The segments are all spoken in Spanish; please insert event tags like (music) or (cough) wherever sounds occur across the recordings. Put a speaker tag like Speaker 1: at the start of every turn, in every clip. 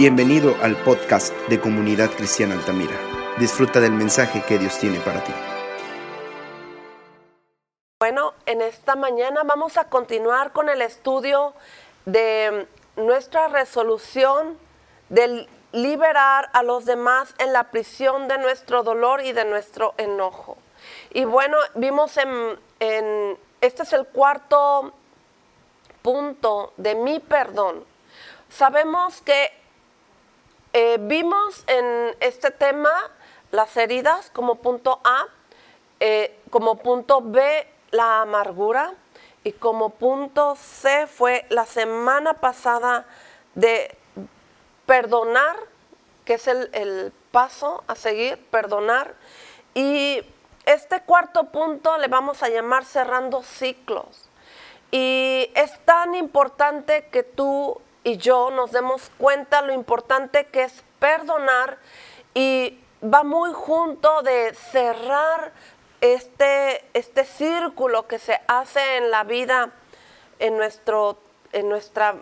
Speaker 1: Bienvenido al podcast de Comunidad Cristiana Altamira. Disfruta del mensaje que Dios tiene para ti.
Speaker 2: Bueno, en esta mañana vamos a continuar con el estudio de nuestra resolución de liberar a los demás en la prisión de nuestro dolor y de nuestro enojo. Y bueno, vimos en, este es el cuarto punto de mi perdón. Sabemos que eh, vimos en este tema las heridas como punto A, eh, como punto B la amargura y como punto C fue la semana pasada de perdonar, que es el, el paso a seguir, perdonar. Y este cuarto punto le vamos a llamar cerrando ciclos. Y es tan importante que tú y yo nos demos cuenta lo importante que es perdonar y va muy junto de cerrar este, este círculo que se hace en la vida, en, nuestro, en nuestra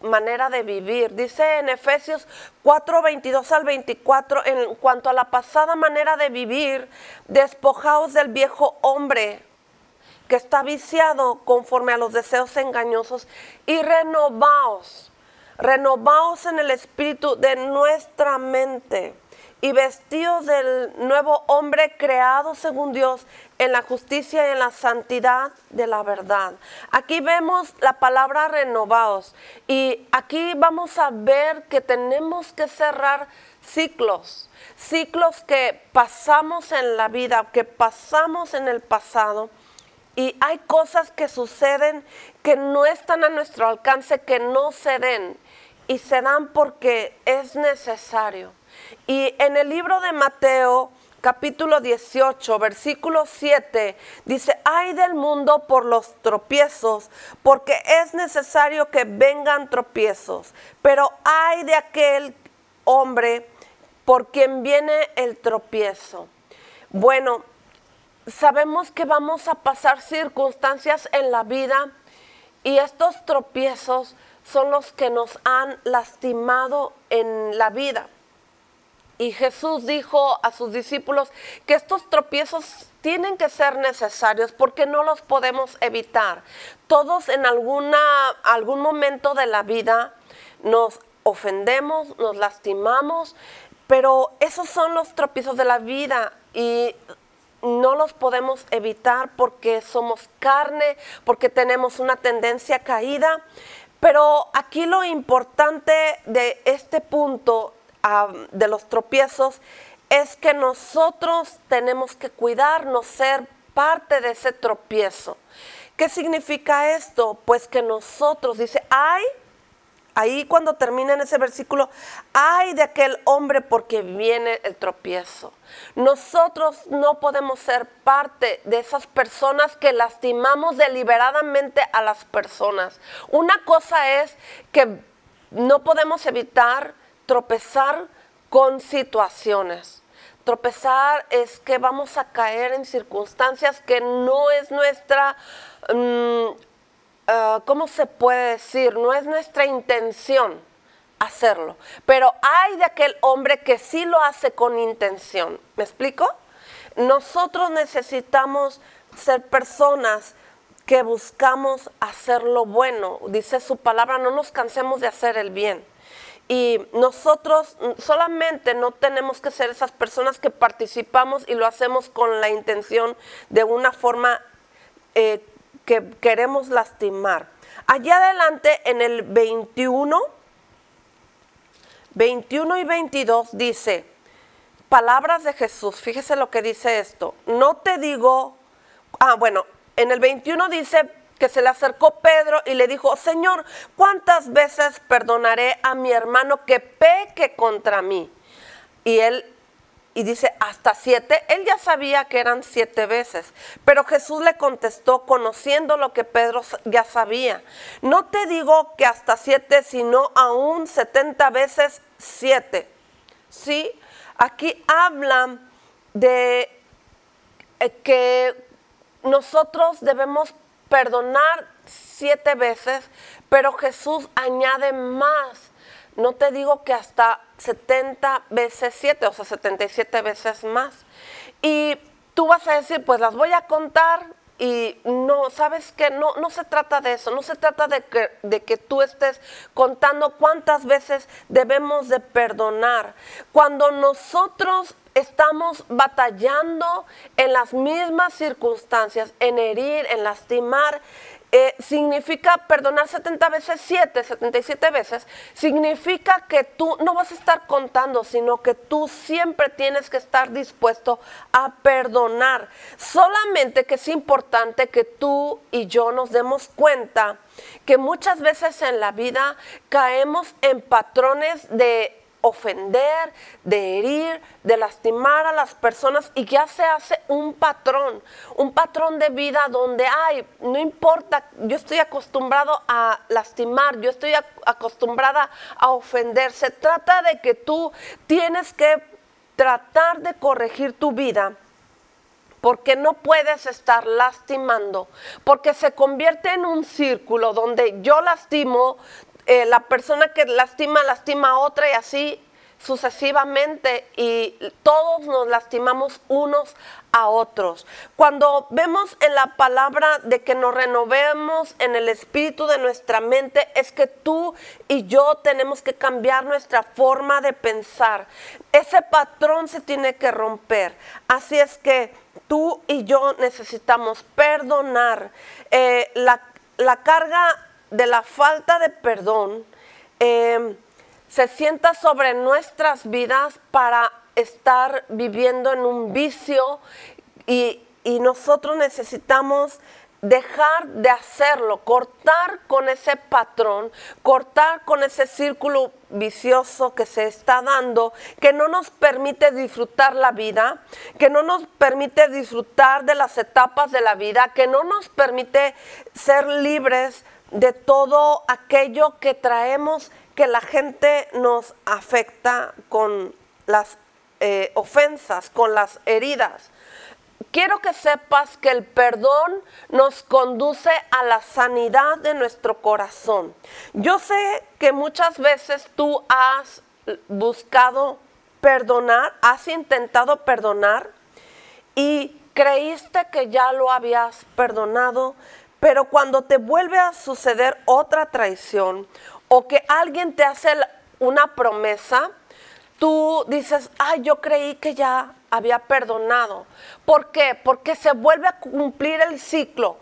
Speaker 2: manera de vivir. Dice en Efesios 4, 22 al 24, en cuanto a la pasada manera de vivir, despojaos del viejo hombre que está viciado conforme a los deseos engañosos y renovaos renovaos en el espíritu de nuestra mente y vestidos del nuevo hombre creado según Dios en la justicia y en la santidad de la verdad. Aquí vemos la palabra renovados y aquí vamos a ver que tenemos que cerrar ciclos, ciclos que pasamos en la vida, que pasamos en el pasado. Y hay cosas que suceden que no están a nuestro alcance, que no se den y se dan porque es necesario. Y en el libro de Mateo, capítulo 18, versículo 7, dice, ay del mundo por los tropiezos, porque es necesario que vengan tropiezos, pero ay de aquel hombre por quien viene el tropiezo. Bueno, sabemos que vamos a pasar circunstancias en la vida y estos tropiezos son los que nos han lastimado en la vida. Y Jesús dijo a sus discípulos que estos tropiezos tienen que ser necesarios porque no los podemos evitar. Todos en alguna, algún momento de la vida nos ofendemos, nos lastimamos, pero esos son los tropiezos de la vida y no los podemos evitar porque somos carne, porque tenemos una tendencia caída. Pero aquí lo importante de este punto de los tropiezos es que nosotros tenemos que cuidarnos, ser parte de ese tropiezo. ¿Qué significa esto? Pues que nosotros, dice, hay Ahí cuando termina en ese versículo, ay de aquel hombre porque viene el tropiezo. Nosotros no podemos ser parte de esas personas que lastimamos deliberadamente a las personas. Una cosa es que no podemos evitar tropezar con situaciones. Tropezar es que vamos a caer en circunstancias que no es nuestra... Mm, Ah, ¿cómo se puede decir? No es nuestra intención hacerlo, pero hay de aquel hombre que sí lo hace con intención. ¿Me explico? Nosotros necesitamos ser personas que buscamos hacer lo bueno. Dice su palabra, no nos cansemos de hacer el bien. Y nosotros solamente no tenemos que ser esas personas que participamos y lo hacemos con la intención de una forma eh, que queremos lastimar. Allá adelante en el 21, 21 y 22 dice, palabras de Jesús, fíjese lo que dice esto, no te digo, ah bueno, en el 21 dice que se le acercó Pedro y le dijo, Señor, ¿cuántas veces perdonaré a mi hermano que peque contra mí? Y él y dice hasta siete, él ya sabía que eran siete veces, pero Jesús le contestó conociendo lo que Pedro ya sabía. No te digo que hasta siete, sino aún setenta veces siete. ¿Sí? Aquí hablan de eh, que nosotros debemos perdonar siete veces, pero Jesús añade más no te digo que hasta 70 veces 7, o sea, 77 veces más. Y tú vas a decir, pues las voy a contar y no, sabes que no, no se trata de eso, no se trata de que, de que tú estés contando cuántas veces debemos de perdonar. Cuando nosotros estamos batallando en las mismas circunstancias, en herir, en lastimar, eh, significa perdonar 70 veces 7, 77 veces, significa que tú no vas a estar contando, sino que tú siempre tienes que estar dispuesto a perdonar. Solamente que es importante que tú y yo nos demos cuenta que muchas veces en la vida caemos en patrones de ofender, de herir, de lastimar a las personas y ya se hace un patrón, un patrón de vida donde, ay, no importa, yo estoy acostumbrado a lastimar, yo estoy acostumbrada a ofender. Se trata de que tú tienes que tratar de corregir tu vida porque no puedes estar lastimando, porque se convierte en un círculo donde yo lastimo, eh, la persona que lastima, lastima a otra y así sucesivamente y todos nos lastimamos unos a otros. Cuando vemos en la palabra de que nos renovemos en el espíritu de nuestra mente, es que tú y yo tenemos que cambiar nuestra forma de pensar. Ese patrón se tiene que romper. Así es que tú y yo necesitamos perdonar. Eh, la, la carga de la falta de perdón eh, se sienta sobre nuestras vidas para estar viviendo en un vicio y nosotros necesitamos dejar de hacerlo, cortar con ese patrón, cortar con ese círculo vicioso que se está dando, que no nos permite disfrutar la vida, que no nos permite disfrutar de las etapas de la vida, que no nos permite ser libres de todo aquello que traemos que la gente nos afecta con las eh, ofensas, con las heridas. Quiero que sepas que el perdón nos conduce a la sanidad de nuestro corazón. Yo sé que muchas veces tú has buscado perdonar, has intentado perdonar y creíste que ya lo habías perdonado, pero cuando te vuelve a suceder otra traición o que alguien te hace una promesa, tú dices, ay, yo creí que ya había perdonado. ¿Por qué? Porque se vuelve a cumplir el ciclo.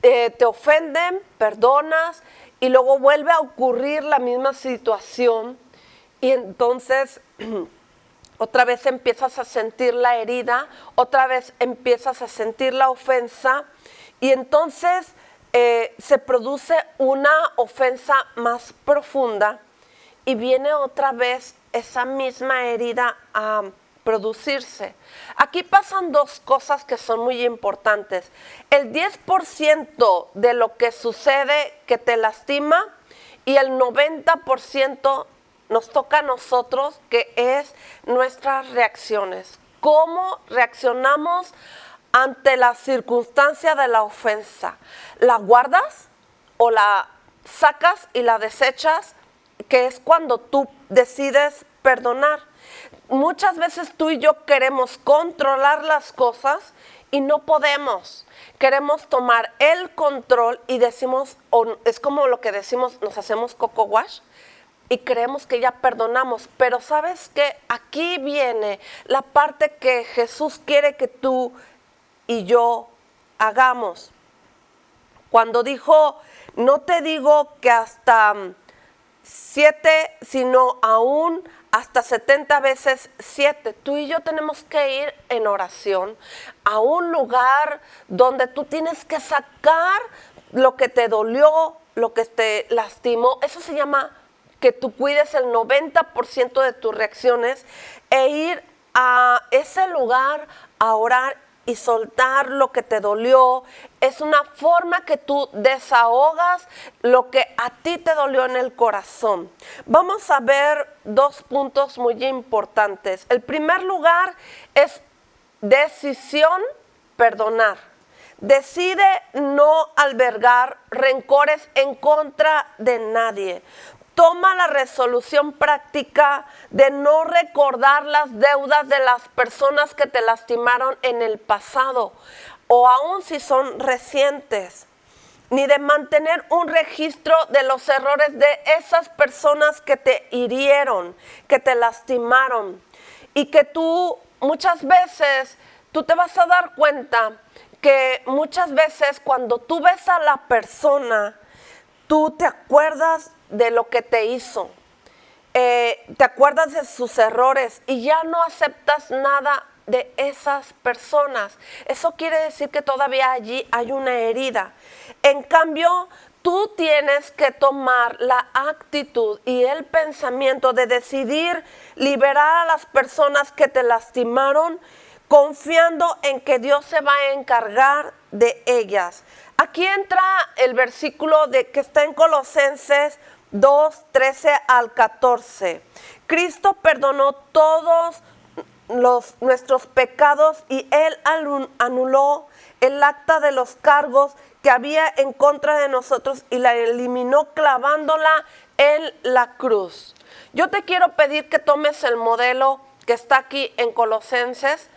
Speaker 2: Eh, te ofenden, perdonas y luego vuelve a ocurrir la misma situación y entonces (clears throat) otra vez empiezas a sentir la herida, otra vez empiezas a sentir la ofensa y entonces eh, se produce una ofensa más profunda y viene otra vez esa misma herida a producirse. Aquí pasan dos cosas que son muy importantes. El 10% de lo que sucede que te lastima y el 90% nos toca a nosotros, que es nuestras reacciones. ¿Cómo reaccionamos ante la circunstancia de la ofensa, ¿la guardas o la sacas y la desechas? Que es cuando tú decides perdonar. Muchas veces tú y yo queremos controlar las cosas y no podemos. Queremos tomar el control y decimos, es como lo que decimos, nos hacemos coco wash y creemos que ya perdonamos. Pero sabes que aquí viene la parte que Jesús quiere que tú y yo hagamos. Cuando dijo, no te digo que hasta mm, siete, sino aún hasta 70 veces siete. Tú y yo tenemos que ir en oración a un lugar donde tú tienes que sacar lo que te dolió, lo que te lastimó. Eso se llama que tú cuides el 90% de tus reacciones e ir a ese lugar a orar y soltar lo que te dolió. Es una forma que tú desahogas lo que a ti te dolió en el corazón. Vamos a ver dos puntos muy importantes. El primer lugar es decisión perdonar. Decide no albergar rencores en contra de nadie. Toma la resolución práctica de no recordar las deudas de las personas que te lastimaron en el pasado o aun si son recientes, ni de mantener un registro de los errores de esas personas que te hirieron, que te lastimaron y que tú muchas veces, tú te vas a dar cuenta que muchas veces cuando tú ves a la persona, tú te acuerdas de lo que te hizo, eh, te acuerdas de sus errores y ya no aceptas nada de esas personas. Eso quiere decir que todavía allí hay una herida. En cambio, tú tienes que tomar la actitud y el pensamiento de decidir liberar a las personas que te lastimaron, confiando en que Dios se va a encargar de ellas. Aquí entra el versículo de que está en Colosenses 2, 13 al 14. Cristo perdonó todos los, nuestros pecados y Él anuló el acta de los cargos que había en contra de nosotros y la eliminó clavándola en la cruz. Yo te quiero pedir que tomes el modelo que está aquí en Colosenses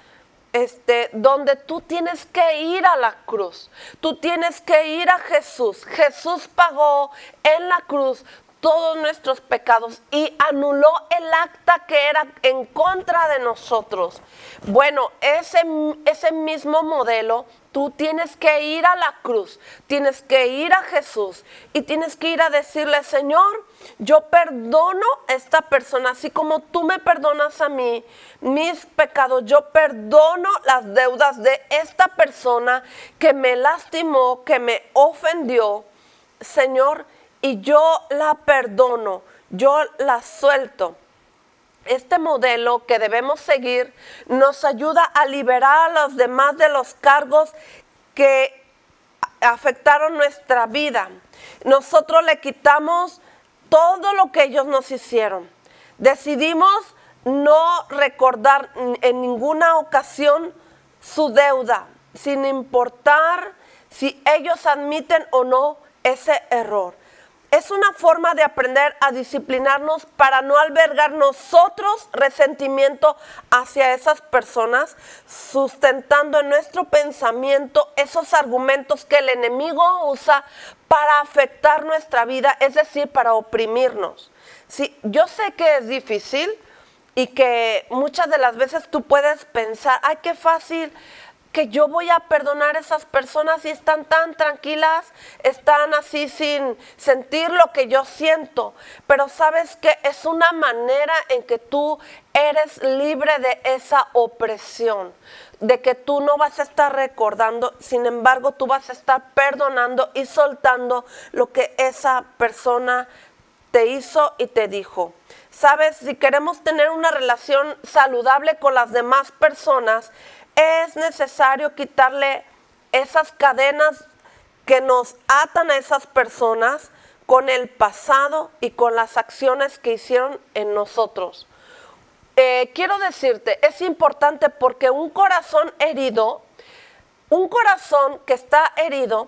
Speaker 2: este, donde tú tienes que ir a la cruz, tú tienes que ir a Jesús. Jesús pagó en la cruz todos nuestros pecados y anuló el acta que era en contra de nosotros. Bueno, ese, ese mismo modelo Tú tienes que ir a la cruz, tienes que ir a Jesús y tienes que ir a decirle, Señor, yo perdono a esta persona, así como tú me perdonas a mí mis pecados, yo perdono las deudas de esta persona que me lastimó, que me ofendió, Señor, y yo la perdono, yo la suelto este modelo que debemos seguir nos ayuda a liberar a los demás de los cargos que afectaron nuestra vida. Nosotros le quitamos todo lo que ellos nos hicieron. Decidimos no recordar en ninguna ocasión su deuda, sin importar si ellos admiten o no ese error es una forma de aprender a disciplinarnos para no albergar nosotros resentimiento hacia esas personas, sustentando en nuestro pensamiento esos argumentos que el enemigo usa para afectar nuestra vida, es decir, para oprimirnos. Sí, yo sé que es difícil y que muchas de las veces tú puedes pensar, ay, qué fácil que yo voy a perdonar a esas personas y están tan tranquilas, están así sin sentir lo que yo siento. Pero sabes que es una manera en que tú eres libre de esa opresión, de que tú no vas a estar recordando, sin embargo tú vas a estar perdonando y soltando lo que esa persona te hizo y te dijo. Sabes, si queremos tener una relación saludable con las demás personas, es necesario quitarle esas cadenas que nos atan a esas personas con el pasado y con las acciones que hicieron en nosotros. Eh, quiero decirte, es importante porque un corazón herido, un corazón que está herido,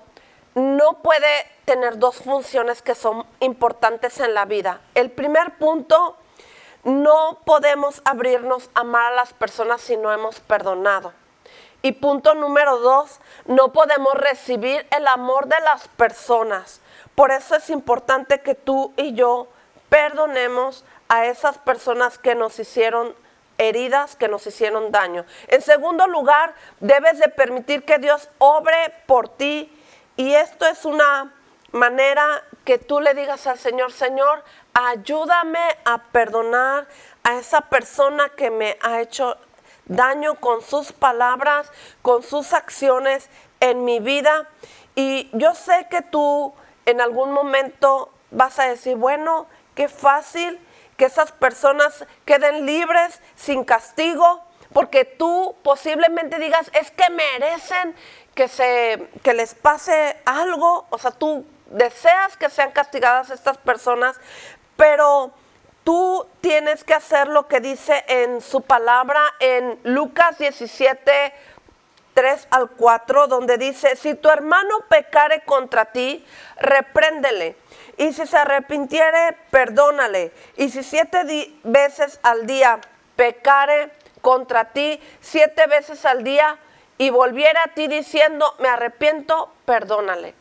Speaker 2: no puede tener dos funciones que son importantes en la vida. El primer punto no podemos abrirnos a amar a las personas si no hemos perdonado. Y punto número dos, no podemos recibir el amor de las personas. Por eso es importante que tú y yo perdonemos a esas personas que nos hicieron heridas, que nos hicieron daño. En segundo lugar, debes de permitir que Dios obre por ti. Y esto es una manera que tú le digas al Señor, Señor, ayúdame a perdonar a esa persona que me ha hecho daño con sus palabras, con sus acciones en mi vida. Y yo sé que tú en algún momento vas a decir, bueno, qué fácil que esas personas queden libres sin castigo, porque tú posiblemente digas, es que merecen que, se, que les pase algo, o sea, tú deseas que sean castigadas estas personas, pero tú tienes que hacer lo que dice en su palabra en Lucas 17, 3 al 4, donde dice, si tu hermano pecare contra ti, repréndele. Y si se arrepintiere, perdónale. Y si siete veces al día pecare contra ti, siete veces al día, y volviera a ti diciendo, me arrepiento, perdónale.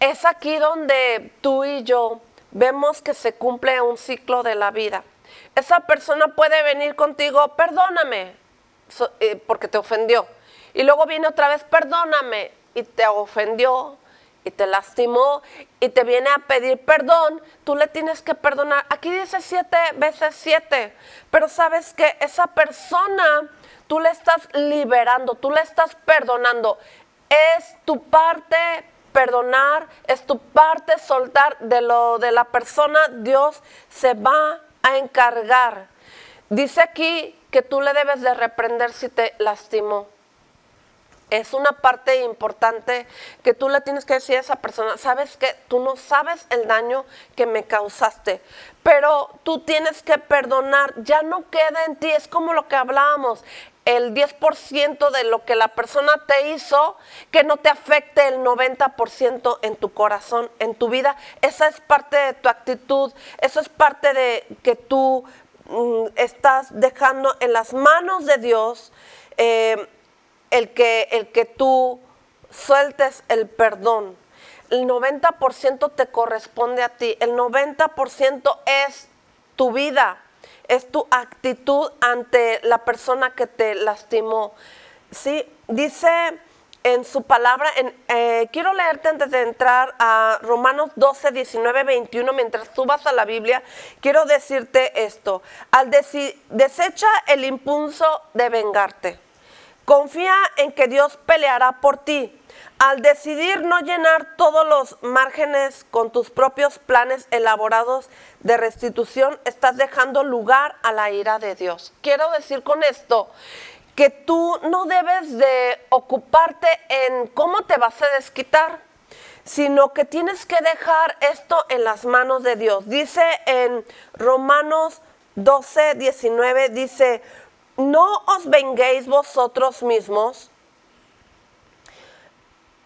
Speaker 2: Es aquí donde tú y yo vemos que se cumple un ciclo de la vida. Esa persona puede venir contigo, perdóname, eh, porque te ofendió. Y luego viene otra vez, perdóname, y te ofendió, y te lastimó, y te viene a pedir perdón, tú le tienes que perdonar. Aquí dice siete veces siete, pero sabes que esa persona, tú le estás liberando, tú le estás perdonando. Es tu parte perdonar, es tu parte soltar de lo de la persona, Dios se va a encargar. Dice aquí que tú le debes de reprender si te lastimó. Es una parte importante que tú le tienes que decir a esa persona, sabes que tú no sabes el daño que me causaste, pero tú tienes que perdonar, ya no queda en ti, es como lo que hablábamos, el 10% de lo que la persona te hizo, que no te afecte el 90% en tu corazón, en tu vida. Esa es parte de tu actitud, eso es parte de que tú mm, estás dejando en las manos de Dios eh, el, que, el que tú sueltes el perdón. El 90% te corresponde a ti, el 90% es tu vida es tu actitud ante la persona que te lastimó. Sí, dice en su palabra, eh, quiero leerte antes de entrar a Romanos 12, 19, 21, mientras tú vas a la Biblia, quiero decirte esto, al desecha el impulso de vengarte, confía en que Dios peleará por ti al decidir no llenar todos los márgenes con tus propios planes elaborados de restitución, estás dejando lugar a la ira de Dios. Quiero decir con esto que tú no debes de ocuparte en cómo te vas a desquitar, sino que tienes que dejar esto en las manos de Dios. Dice en Romanos 12, 19, dice, no os venguéis vosotros mismos,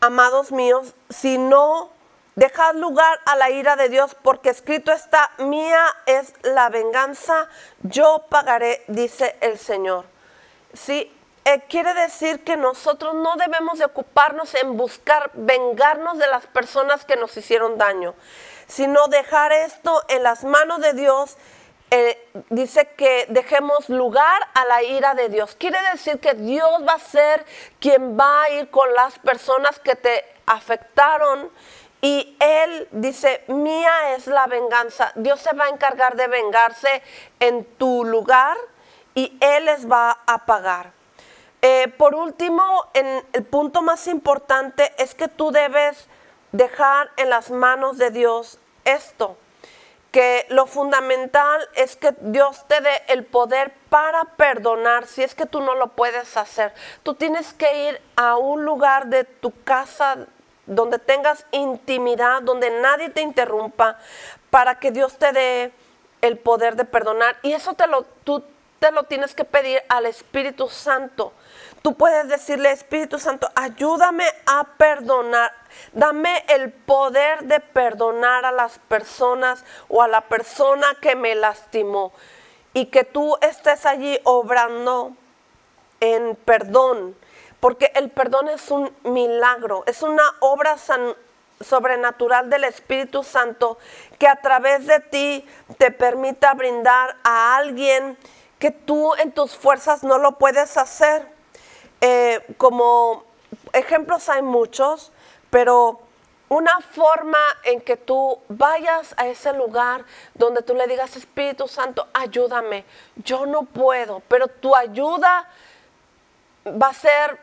Speaker 2: amados míos, si no dejad lugar a la ira de Dios, porque escrito está, mía es la venganza, yo pagaré, dice el Señor. Sí, eh, quiere decir que nosotros no debemos de ocuparnos en buscar vengarnos de las personas que nos hicieron daño, sino dejar esto en las manos de Dios eh, dice que dejemos lugar a la ira de Dios. Quiere decir que Dios va a ser quien va a ir con las personas que te afectaron. Y Él dice, mía es la venganza. Dios se va a encargar de vengarse en tu lugar y Él les va a pagar. Eh, por último, en el punto más importante es que tú debes dejar en las manos de Dios esto que lo fundamental es que Dios te dé el poder para perdonar si es que tú no lo puedes hacer. Tú tienes que ir a un lugar de tu casa donde tengas intimidad, donde nadie te interrumpa, para que Dios te dé el poder de perdonar. Y eso te lo, tú te lo tienes que pedir al Espíritu Santo. Tú puedes decirle, Espíritu Santo, ayúdame a perdonar. Dame el poder de perdonar a las personas o a la persona que me lastimó. Y que tú estés allí obrando en perdón. Porque el perdón es un milagro, es una obra sobrenatural del Espíritu Santo que a través de ti te permita brindar a alguien que tú en tus fuerzas no lo puedes hacer. Eh, como ejemplos hay muchos, pero una forma en que tú vayas a ese lugar donde tú le digas, Espíritu Santo, ayúdame, yo no puedo, pero tu ayuda va a ser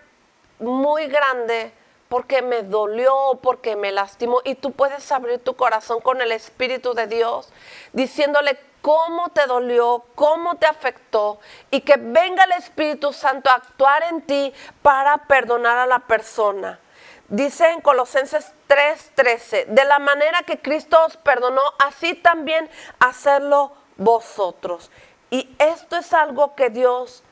Speaker 2: muy grande porque me dolió, porque me lastimó. Y tú puedes abrir tu corazón con el Espíritu de Dios, diciéndole cómo te dolió, cómo te afectó y que venga el Espíritu Santo a actuar en ti para perdonar a la persona. Dice en Colosenses 3:13, de la manera que Cristo os perdonó, así también hacerlo vosotros. Y esto es algo que Dios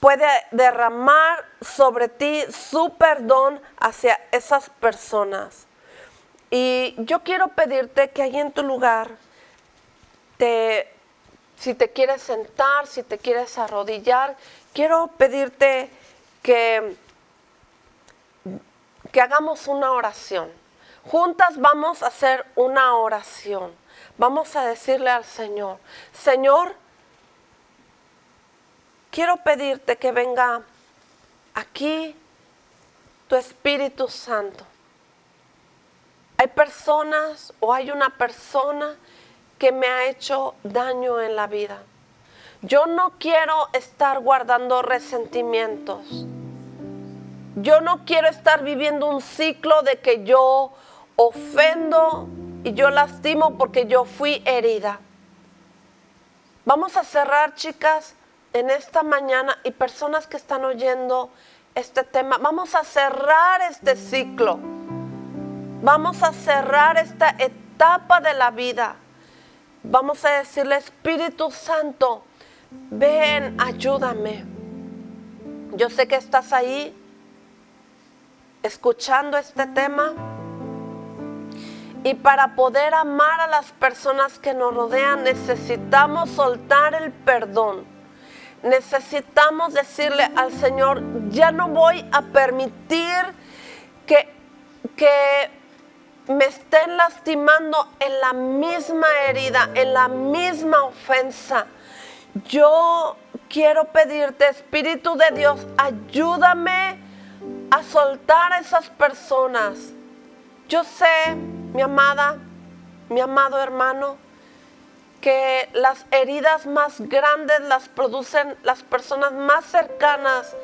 Speaker 2: puede derramar sobre ti su perdón hacia esas personas. Y yo quiero pedirte que ahí en tu lugar, te, si te quieres sentar, si te quieres arrodillar, quiero pedirte que, que hagamos una oración. Juntas vamos a hacer una oración. Vamos a decirle al Señor, Señor, quiero pedirte que venga aquí tu Espíritu Santo. Hay personas o hay una persona que me ha hecho daño en la vida. Yo no quiero estar guardando resentimientos. Yo no quiero estar viviendo un ciclo de que yo ofendo y yo lastimo porque yo fui herida. Vamos a cerrar, chicas, en esta mañana y personas que están oyendo este tema, vamos a cerrar este ciclo. Vamos a cerrar esta etapa de la vida. Vamos a decirle, Espíritu Santo, ven, ayúdame. Yo sé que estás ahí escuchando este tema. Y para poder amar a las personas que nos rodean necesitamos soltar el perdón. Necesitamos decirle al Señor, ya no voy a permitir que, que me estén lastimando en la misma herida, en la misma ofensa. Yo quiero pedirte, Espíritu de Dios, ayúdame a soltar a esas personas. Yo sé, mi amada, mi amado hermano, que las heridas más grandes las producen las personas más cercanas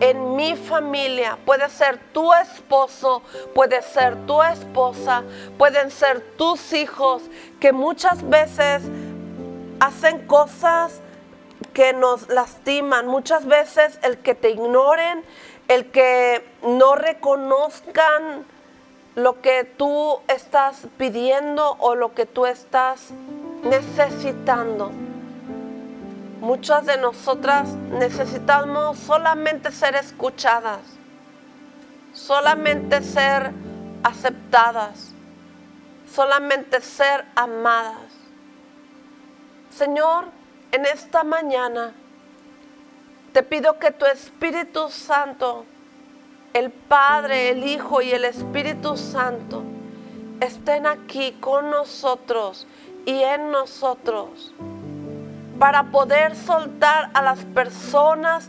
Speaker 2: en mi familia. Puede ser tu esposo, puede ser tu esposa, pueden ser tus hijos, que muchas veces hacen cosas que nos lastiman. Muchas veces el que te ignoren, el que no reconozcan lo que tú estás pidiendo o lo que tú estás necesitando. Muchas de nosotras necesitamos solamente ser escuchadas, solamente ser aceptadas, solamente ser amadas. Señor, en esta mañana te pido que tu Espíritu Santo, el Padre, el Hijo y el Espíritu Santo estén aquí con nosotros y en nosotros para poder soltar a las personas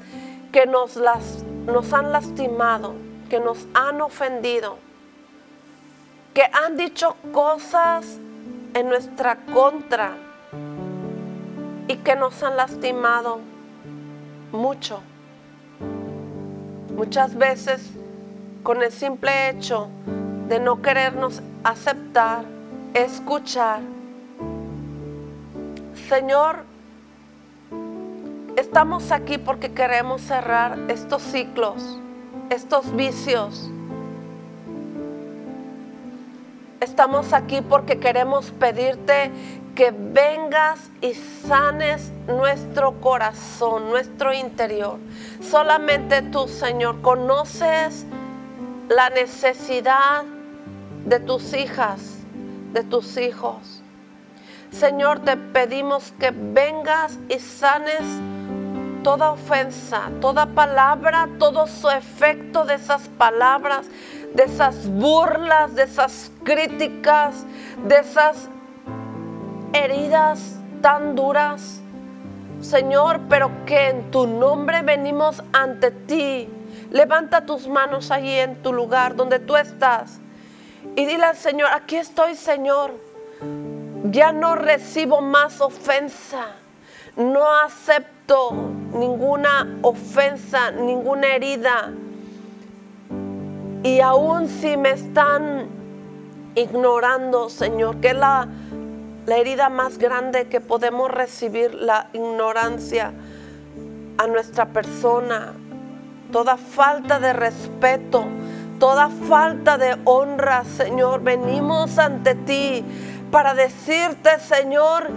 Speaker 2: que nos, las, nos han lastimado, que nos han ofendido, que han dicho cosas en nuestra contra y que nos han lastimado mucho. Muchas veces con el simple hecho de no querernos aceptar, escuchar. Señor, Estamos aquí porque queremos cerrar estos ciclos, estos vicios. Estamos aquí porque queremos pedirte que vengas y sanes nuestro corazón, nuestro interior. Solamente tú, Señor, conoces la necesidad de tus hijas, de tus hijos. Señor, te pedimos que vengas y sanes toda ofensa, toda palabra, todo su efecto de esas palabras, de esas burlas, de esas críticas, de esas heridas tan duras. Señor, pero que en tu nombre venimos ante ti. Levanta tus manos allí en tu lugar donde tú estás y dile al Señor, aquí estoy Señor. Ya no recibo más ofensa. No acepto ninguna ofensa, ninguna herida. Y aún si me están ignorando, Señor, que es la, la herida más grande que podemos recibir, la ignorancia a nuestra persona, toda falta de respeto, toda falta de honra, Señor, venimos ante ti para decirte, Señor,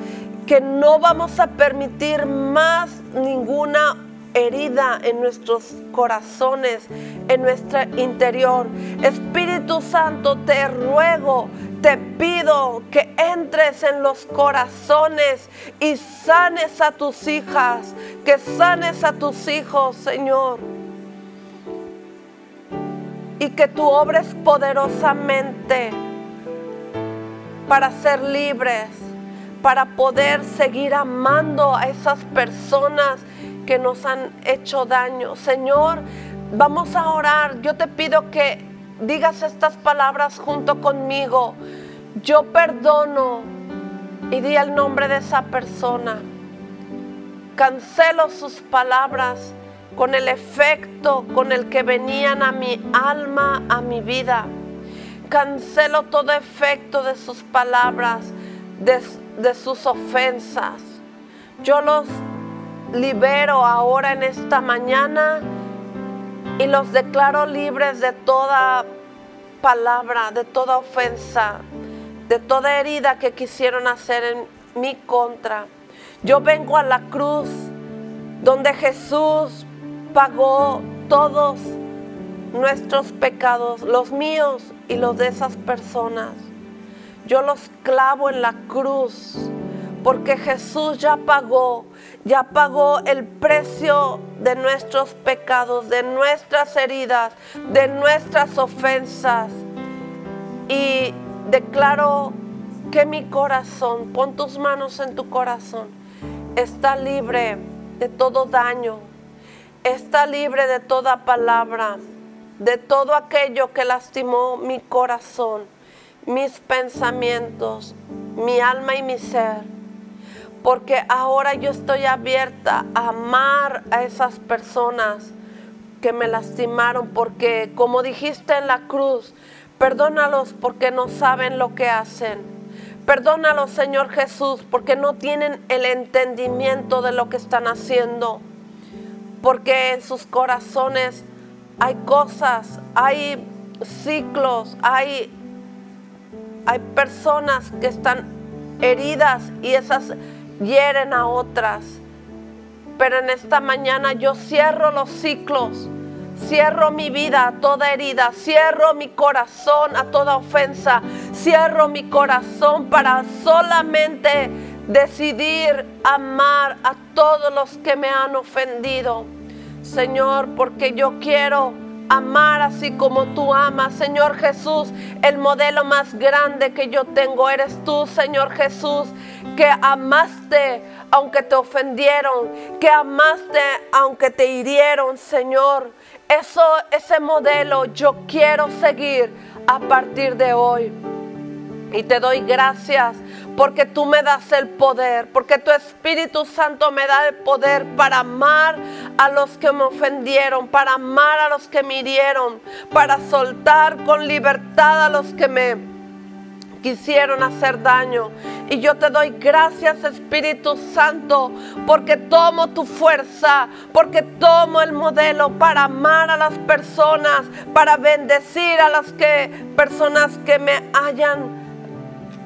Speaker 2: que no vamos a permitir más ninguna herida en nuestros corazones, en nuestro interior. Espíritu Santo, te ruego, te pido que entres en los corazones y sanes a tus hijas, que sanes a tus hijos, Señor. Y que tú obres poderosamente para ser libres, para poder seguir amando a esas personas que nos han hecho daño. Señor, vamos a orar. Yo te pido que digas estas palabras junto conmigo. Yo perdono y di el nombre de esa persona. Cancelo sus palabras con el efecto con el que venían a mi alma, a mi vida. Cancelo todo efecto de sus palabras, de sus ofensas. Yo los libero ahora en esta mañana y los declaro libres de toda palabra, de toda ofensa, de toda herida que quisieron hacer en mi contra. Yo vengo a la cruz donde Jesús pagó todos nuestros pecados, los míos y los de esas personas. Yo los clavo en la cruz porque Jesús ya pagó ya pagó el precio de nuestros pecados, de nuestras heridas, de nuestras ofensas. Y declaro que mi corazón, pon tus manos en tu corazón, está libre de todo daño, está libre de toda palabra, de todo aquello que lastimó mi corazón, mis pensamientos, mi alma y mi ser porque ahora yo estoy abierta a amar a esas personas que me lastimaron, porque como dijiste en la cruz, perdónalos porque no saben lo que hacen. Perdónalos, Señor Jesús, porque no tienen el entendimiento de lo que están haciendo, porque en sus corazones hay cosas, hay ciclos, hay, hay personas que están heridas y esas hieren a otras. Pero en esta mañana yo cierro los ciclos, cierro mi vida a toda herida, cierro mi corazón a toda ofensa, cierro mi corazón para solamente decidir amar a todos los que me han ofendido. Señor, porque yo quiero amar así como tú amas. Señor Jesús, el modelo más grande que yo tengo eres tú, Señor Jesús, que amaste aunque te ofendieron, que amaste aunque te hirieron, Señor. Eso, ese modelo yo quiero seguir a partir de hoy. Y te doy gracias porque tú me das el poder, porque tu Espíritu Santo me da el poder para amar a los que me ofendieron, para amar a los que me hirieron, para soltar con libertad a los que me quisieron hacer daño. Y yo te doy gracias Espíritu Santo porque tomo tu fuerza, porque tomo el modelo para amar a las personas, para bendecir a las que personas que me hayan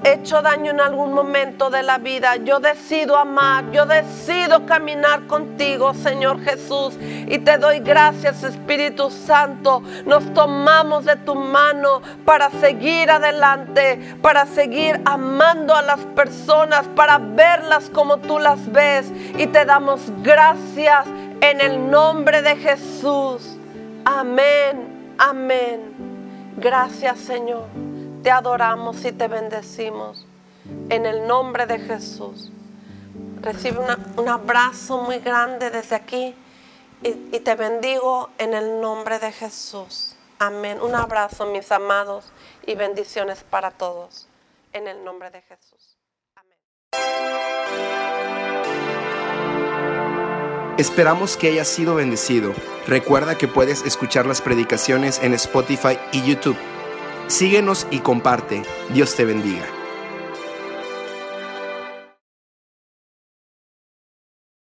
Speaker 2: hecho daño en algún momento de la vida, yo decido amar, yo decido caminar contigo, Señor Jesús. Y te doy gracias, Espíritu Santo. Nos tomamos de tu mano para seguir adelante, para seguir amando a las personas, para verlas como tú las ves. Y te damos gracias en el nombre de Jesús. Amén, amén. Gracias, Señor te adoramos y te bendecimos en el nombre de Jesús. Recibe un abrazo muy grande desde aquí y, te bendigo en el nombre de Jesús. Amén. Un abrazo, mis amados, y bendiciones para todos en el nombre de Jesús. Amén.
Speaker 1: Esperamos que hayas sido bendecido. Recuerda que puedes escuchar las predicaciones en Spotify y YouTube. Síguenos y comparte. Dios te bendiga.